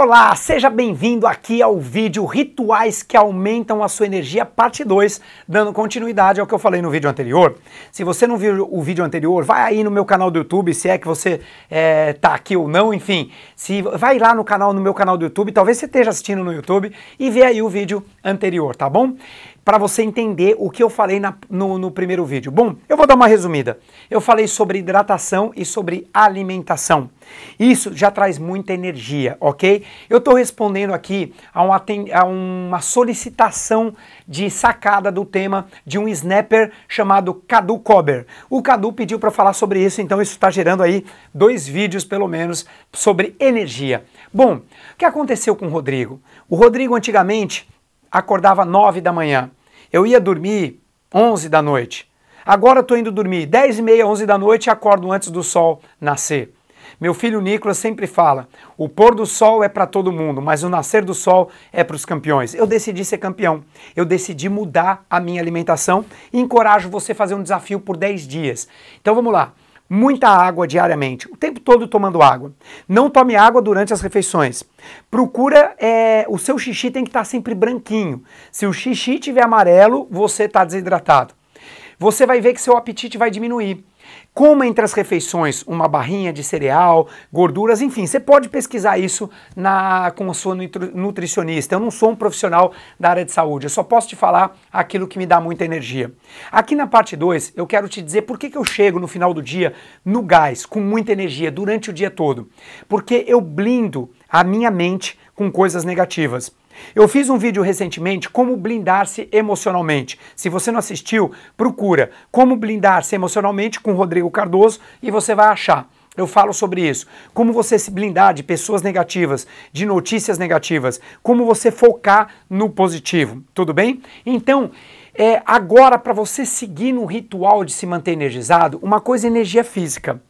Olá, seja bem-vindo aqui ao vídeo Rituais que aumentam a sua energia, parte 2, dando continuidade ao que eu falei no vídeo anterior. Se você não viu o vídeo anterior, vai aí no meu canal do YouTube, se é que você é, tá aqui ou não, enfim, se vai lá no canal, no meu canal do YouTube, talvez você esteja assistindo no YouTube e vê aí o vídeo anterior, tá bom? Para você entender o que eu falei na, no, no, primeiro vídeo. Bom, eu vou dar uma resumida. Eu falei sobre hidratação e sobre alimentação. Isso já traz muita energia, ok? Eu estou respondendo aqui a uma, a uma solicitação de sacada do tema de um snapper chamado Cadu Cober. O Cadu pediu para falar sobre isso, então isso está gerando aí dois vídeos, pelo menos, sobre energia. Bom, o que aconteceu com o Rodrigo? O Rodrigo antigamente acordava 9 da manhã. Eu ia dormir 11 da noite. Agora estou indo dormir 10 e meia, 11 da noite e acordo antes do sol nascer. Meu filho Nicolas sempre fala: o pôr do sol é para todo mundo, mas o nascer do sol é para os campeões. Eu decidi ser campeão. Eu decidi mudar a minha alimentação e encorajo você a fazer um desafio por 10 dias. Então vamos lá muita água diariamente, o tempo todo tomando água. Não tome água durante as refeições. Procura, é, o seu xixi tem que estar sempre branquinho. Se o xixi tiver amarelo, você está desidratado. Você vai ver que seu apetite vai diminuir. Coma entre as refeições uma barrinha de cereal, gorduras, enfim, você pode pesquisar isso na, com a sua nutricionista. Eu não sou um profissional da área de saúde, eu só posso te falar aquilo que me dá muita energia. Aqui na parte 2, eu quero te dizer por que, que eu chego no final do dia no gás, com muita energia, durante o dia todo. Porque eu blindo a minha mente com coisas negativas. Eu fiz um vídeo recentemente como blindar-se emocionalmente. Se você não assistiu, procura como blindar-se emocionalmente com Rodrigo Cardoso e você vai achar. Eu falo sobre isso. Como você se blindar de pessoas negativas, de notícias negativas, como você focar no positivo, tudo bem? Então, é, agora para você seguir no ritual de se manter energizado, uma coisa é energia física.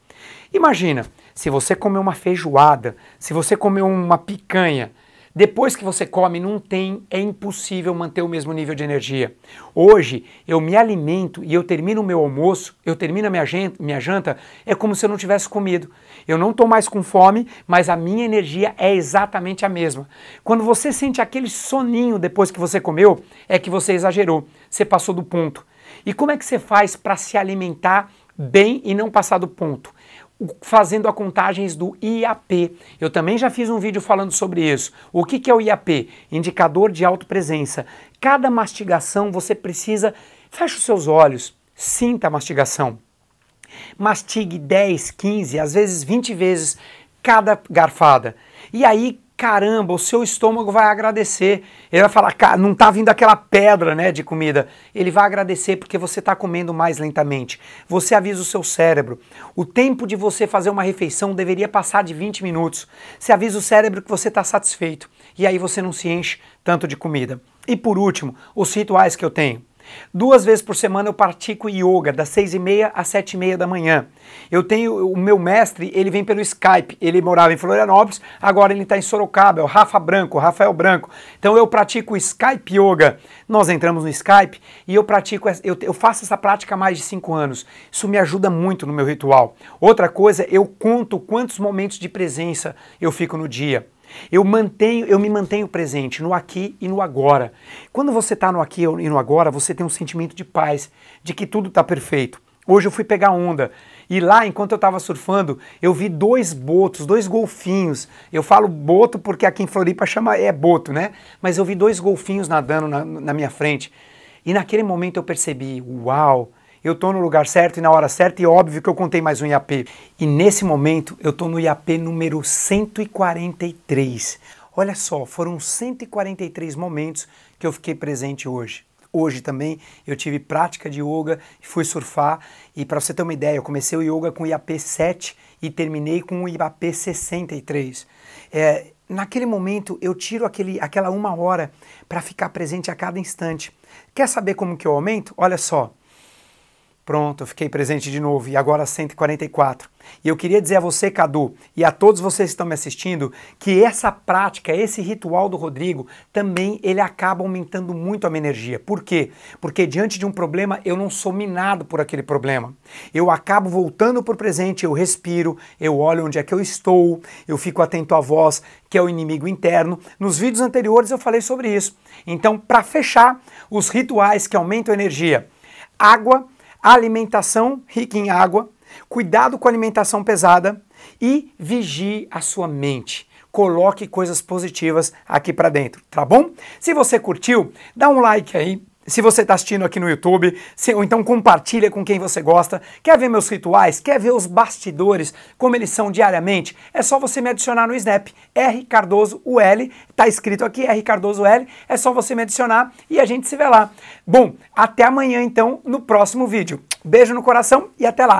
Imagina, se você comer uma feijoada, se você comer uma picanha, depois que você come, não tem, é impossível manter o mesmo nível de energia. Hoje, eu me alimento e eu termino o meu almoço, eu termino a minha janta, minha janta, é como se eu não tivesse comido. Eu não estou mais com fome, mas a minha energia é exatamente a mesma. Quando você sente aquele soninho depois que você comeu, é que você exagerou, você passou do ponto. E como é que você faz para se alimentar bem e não passar do ponto? Fazendo a contagens do IAP. Eu também já fiz um vídeo falando sobre isso. O que, é o IAP? Indicador de autopresença. Cada mastigação você precisa. Feche os seus olhos, sinta a mastigação. Mastigue 10, 15, às vezes 20 vezes cada garfada. E aí caramba, o seu estômago vai agradecer. Ele vai falar, cara, não está vindo aquela pedra né, de comida. Ele vai agradecer porque você está comendo mais lentamente. Você avisa o seu cérebro. O tempo de você fazer uma refeição deveria passar de 20 minutos. Você avisa o cérebro que você está satisfeito. E aí você não se enche tanto de comida. E por último, os rituais que eu tenho. Duas vezes por semana eu pratico yoga, das seis e meia às sete e meia da manhã. Eu tenho o meu mestre, ele vem pelo Skype. Ele morava em Florianópolis, agora ele está em Sorocaba, é o Rafa Branco, Rafael Branco. Então eu pratico Skype Yoga. Nós entramos no Skype e eu pratico, eu, eu faço essa prática há mais de cinco anos. Isso me ajuda muito no meu ritual. Outra coisa, eu conto quantos momentos de presença eu fico no dia. Eu mantenho, eu me mantenho presente no aqui e no agora. Quando você está no aqui e no agora, você tem um sentimento de paz, de que tudo está perfeito. Hoje eu fui pegar onda e lá, enquanto eu estava surfando, eu vi dois botos, dois golfinhos. Eu falo boto porque aqui em Floripa chama é boto, né? Mas eu vi dois golfinhos nadando na, na minha frente. E naquele momento eu percebi, uau, eu estou no lugar certo e na hora certa, e óbvio que eu contei mais um IAP. E nesse momento eu estou no IAP número 143. Olha só, foram 143 momentos que eu fiquei presente hoje. Hoje também eu tive prática de yoga e fui surfar. E para você ter uma ideia, eu comecei o yoga com o IAP 7 e terminei com o IAP 63. É, naquele momento eu tiro aquele, aquela uma hora para ficar presente a cada instante. Quer saber como que eu aumento? Olha só, Pronto, eu fiquei presente de novo e agora 144. E eu queria dizer a você, Cadu, e a todos vocês que estão me assistindo, que essa prática, esse ritual do Rodrigo, também ele acaba aumentando muito a minha energia. Por quê? Porque diante de um problema eu não sou minado por aquele problema. Eu acabo voltando para o presente, eu respiro, eu olho onde é que eu estou, eu fico atento à voz, que é o inimigo interno. Nos vídeos anteriores eu falei sobre isso. Então, para fechar, os rituais que aumentam a energia: água alimentação rica em água, cuidado com a alimentação pesada e vigie a sua mente. Coloque coisas positivas aqui para dentro, tá bom? Se você curtiu, dá um like aí, se você está assistindo aqui no YouTube, se, ou então compartilha com quem você gosta. Quer ver meus rituais? Quer ver os bastidores, como eles são diariamente? É só você me adicionar no Snap, R Cardoso UL, tá escrito aqui R Cardoso L, é só você me adicionar e a gente se vê lá. Bom, até amanhã então no próximo vídeo. Beijo no coração e até lá.